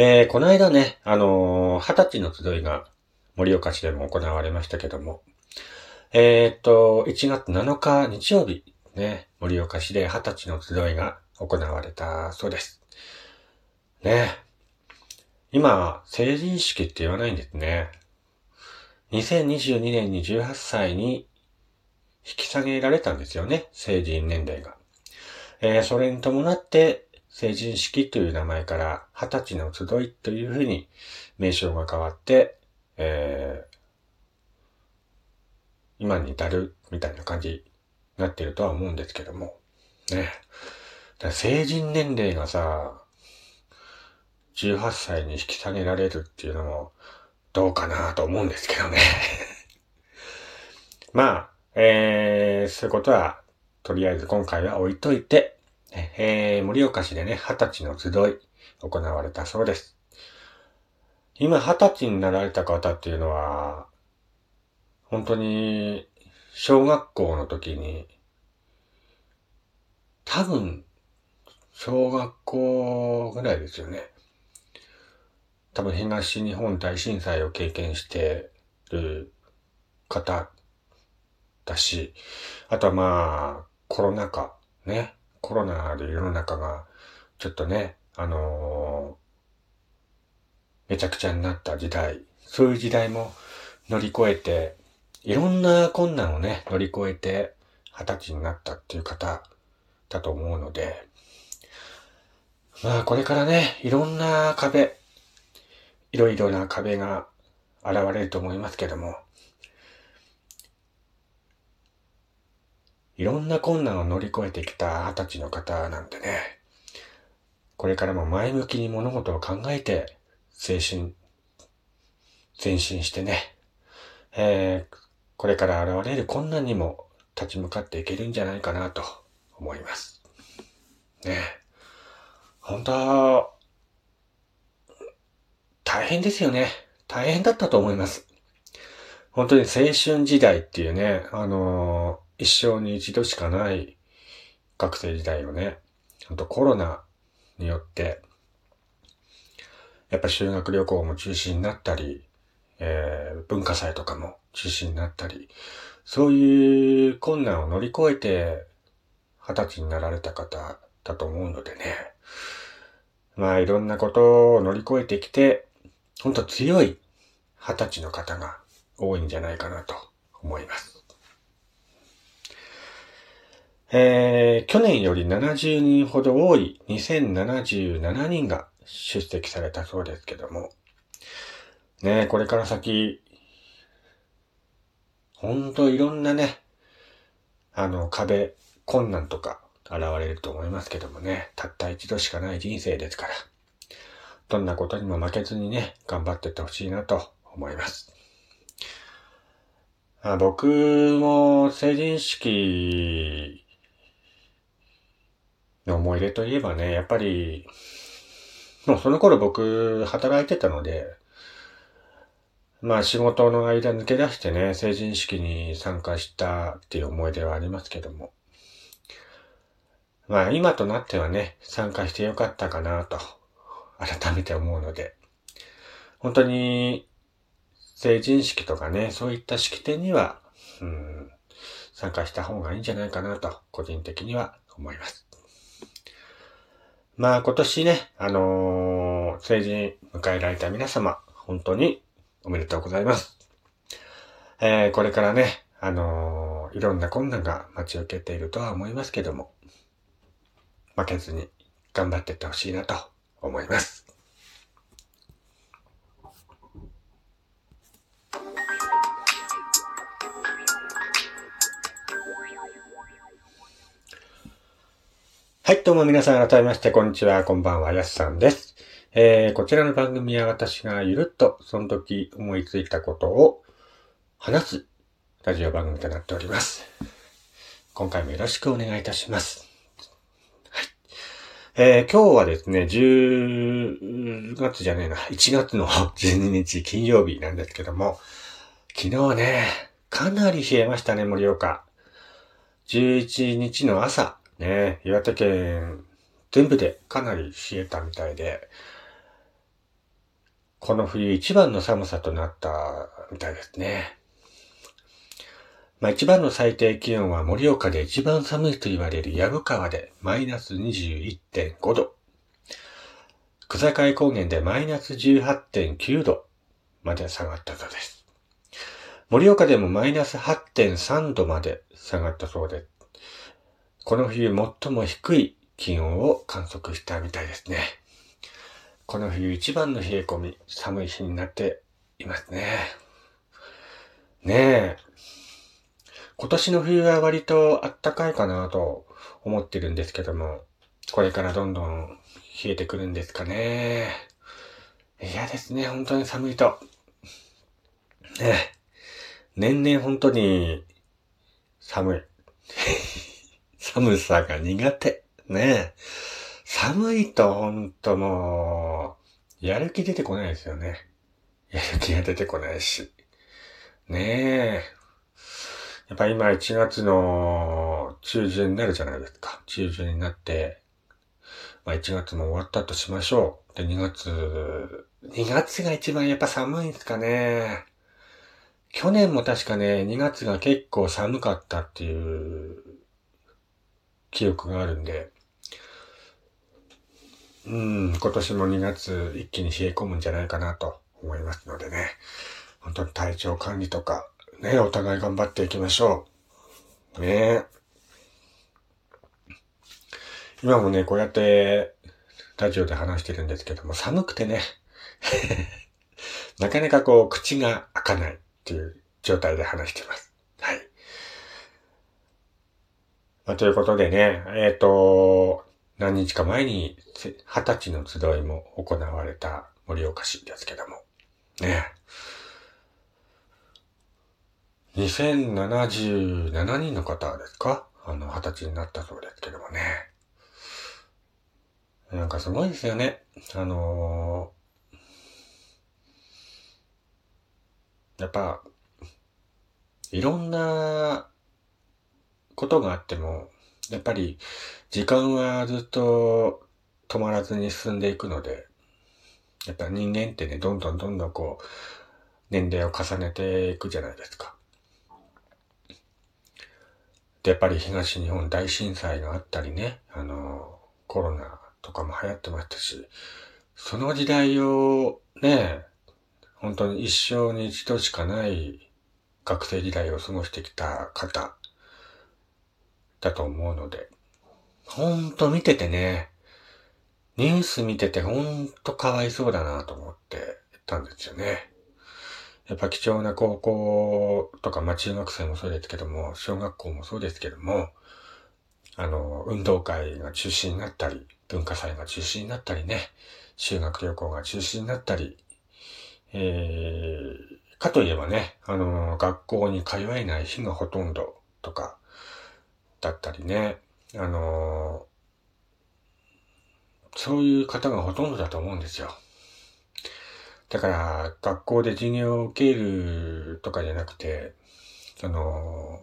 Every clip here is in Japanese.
えー、この間ね、あのー、二十歳の集いが盛岡市でも行われましたけども、えー、っと、1月7日日曜日、ね、盛岡市で二十歳の集いが行われたそうです。ね。今、成人式って言わないんですね。2022年に18歳に引き下げられたんですよね、成人年齢が。えー、それに伴って、成人式という名前から二十歳の集いというふうに名称が変わって、えー、今に至るみたいな感じになってるとは思うんですけども。ね。成人年齢がさ、18歳に引き下げられるっていうのもどうかなと思うんですけどね まあ、えー、そういうことは、とりあえず今回は置いといて、えー、盛岡市でね、二十歳の集い、行われたそうです。今、二十歳になられた方っていうのは、本当に、小学校の時に、多分、小学校ぐらいですよね。多分東日本大震災を経験してる方だし、あとはまあ、コロナ禍、ね。コロナで世の中が、ちょっとね、あのー、めちゃくちゃになった時代、そういう時代も乗り越えて、いろんな困難をね、乗り越えて、二十歳になったっていう方だと思うので、まあこれからね、いろんな壁、いろいろな壁が現れると思いますけども、いろんな困難を乗り越えてきた二十歳の方なんてね、これからも前向きに物事を考えて、精神、前進してね、えー、これから現れる困難にも立ち向かっていけるんじゃないかなと思います。ね。本当大変ですよね。大変だったと思います。本当に青春時代っていうね、あのー一生に一度しかない学生時代をね、ほんとコロナによって、やっぱ修学旅行も中止になったり、えー、文化祭とかも中止になったり、そういう困難を乗り越えて、二十歳になられた方だと思うのでね。まあいろんなことを乗り越えてきて、ほんと強い二十歳の方が多いんじゃないかなと思います。えー、去年より70人ほど多い2077人が出席されたそうですけども、ねこれから先、ほんといろんなね、あの壁、困難とか現れると思いますけどもね、たった一度しかない人生ですから、どんなことにも負けずにね、頑張ってってほしいなと思います。あ僕も成人式の思い出といえばね、やっぱり、もうその頃僕働いてたので、まあ仕事の間抜け出してね、成人式に参加したっていう思い出はありますけども。まあ今となってはね、参加してよかったかなと、改めて思うので、本当に成人式とかね、そういった式典には、うん、参加した方がいいんじゃないかなと、個人的には思います。まあ今年ね、あのー、成人迎えられた皆様、本当におめでとうございます。えー、これからね、あのー、いろんな困難が待ち受けているとは思いますけども、負けずに頑張っていってほしいなと思います。はい、どうも皆さん改めまして、こんにちは、こんばんは、やすさんです。えー、こちらの番組は私がゆるっとその時思いついたことを話すラジオ番組となっております。今回もよろしくお願いいたします。はい。えー、今日はですね、10月じゃねえな、1月の 12日金曜日なんですけども、昨日ね、かなり冷えましたね、盛岡。11日の朝、ね、岩手県全部でかなり冷えたみたいで、この冬一番の寒さとなったみたいですね。まあ一番の最低気温は盛岡で一番寒いと言われる藪川でマイナス21.5度。草海高原でマイナス18.9度まで下がったそうです。盛岡でもマイナス8.3度まで下がったそうです、この冬最も低い気温を観測したみたいですね。この冬一番の冷え込み、寒い日になっていますね。ねえ。今年の冬は割と暖かいかなと思ってるんですけども、これからどんどん冷えてくるんですかね。嫌ですね、本当に寒いと。ね年々本当に寒い。寒さが苦手。ね寒いと本当もう、やる気出てこないですよね。やる気が出てこないし。ねえ。やっぱ今1月の中旬になるじゃないですか。中旬になって、まあ1月も終わったとしましょう。で、2月、2月が一番やっぱ寒いんですかね。去年も確かね、2月が結構寒かったっていう記憶があるんで、うん、今年も2月一気に冷え込むんじゃないかなと思いますのでね、本当に体調管理とかね、お互い頑張っていきましょう。ね今もね、こうやって、ラジオで話してるんですけども、寒くてね、なかなかこう、口が開かないっていう状態で話してます。はい。まあ、ということでね、えっ、ー、と、何日か前に、二十歳の集いも行われた盛岡市ですけども、ね。2077人の方ですか？あの、二十歳になったそうですけどもね。なんかすごいですよね。あのー、やっぱ、いろんなことがあっても、やっぱり時間はずっと止まらずに進んでいくので、やっぱ人間ってね、どんどんどんどんこう、年齢を重ねていくじゃないですか。で、やっぱり東日本大震災があったりね、あの、コロナとかも流行ってましたし、その時代をね、本当に一生に一度しかない学生時代を過ごしてきた方だと思うので、ほんと見ててね、ニュース見ててほんとかわいそうだなと思ってたんですよね。やっぱ貴重な高校とか、まあ中学生もそうですけども、小学校もそうですけども、あの、運動会が中止になったり、文化祭が中止になったりね、修学旅行が中止になったり、えー、かといえばね、あの、学校に通えない日がほとんどとか、だったりね、あの、そういう方がほとんどだと思うんですよ。だから、学校で授業を受けるとかじゃなくて、その、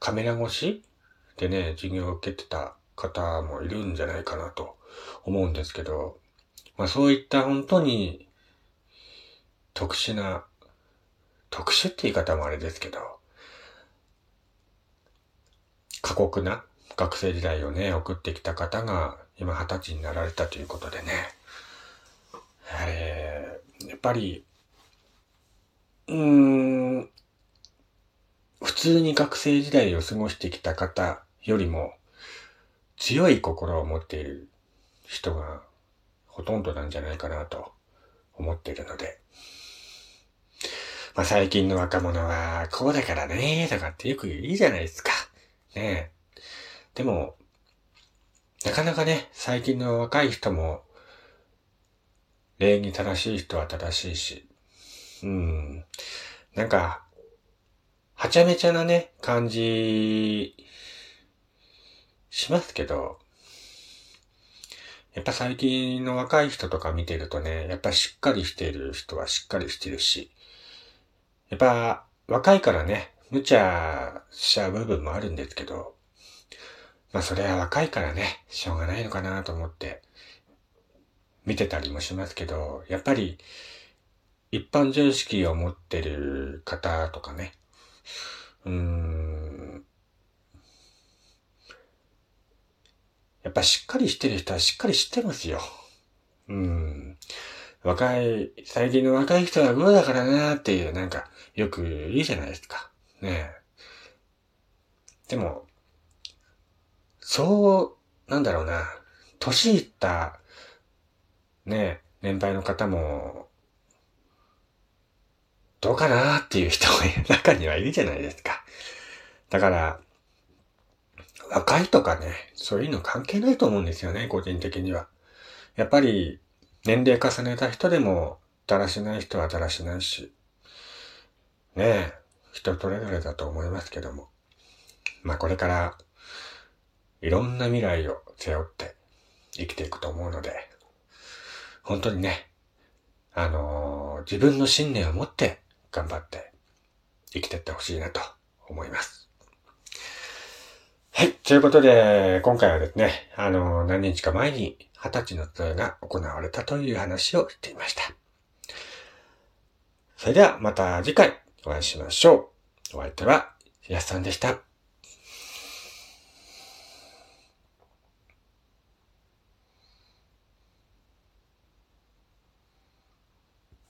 カメラ越しでね、授業を受けてた方もいるんじゃないかなと思うんですけど、まあそういった本当に特殊な、特殊って言い方もあれですけど、過酷な学生時代をね、送ってきた方が今二十歳になられたということでね、えー、やっぱり、うーん、普通に学生時代を過ごしてきた方よりも強い心を持っている人がほとんどなんじゃないかなと思っているので、まあ最近の若者はこうだからねとかってよく言うじゃないですか。ねえ。でも、なかなかね、最近の若い人も、礼儀正しい人は正しいし、うん、なんか、はちゃめちゃなね、感じ、しますけど、やっぱ最近の若い人とか見てるとね、やっぱしっかりしている人はしっかりしてるし、やっぱ若いからね、無茶しちゃう部分もあるんですけど、まあそれは若いからね、しょうがないのかなと思って見てたりもしますけど、やっぱり一般常識を持ってる方とかね、うーん、やっぱしっかりしてる人はしっかり知ってますよ。うん。若い、最近の若い人はグーだからなーっていう、なんか、よく言うじゃないですか。ねえでも、そう、なんだろうな、年いった、ねえ年配の方も、どうかなっていう人も中にはいるじゃないですか。だから、若いとかね、そういうの関係ないと思うんですよね、個人的には。やっぱり、年齢重ねた人でも、だらしない人はだらしないし、ねえ、人それぞれだと思いますけども。まあこれから、いろんな未来を背負って生きていくと思うので、本当にね、あのー、自分の信念を持って頑張って生きていってほしいなと思います。はい。ということで、今回はですね、あの、何日か前に二十歳の集いが行われたという話をしていました。それではまた次回お会いしましょう。お相手は、やすさんでした。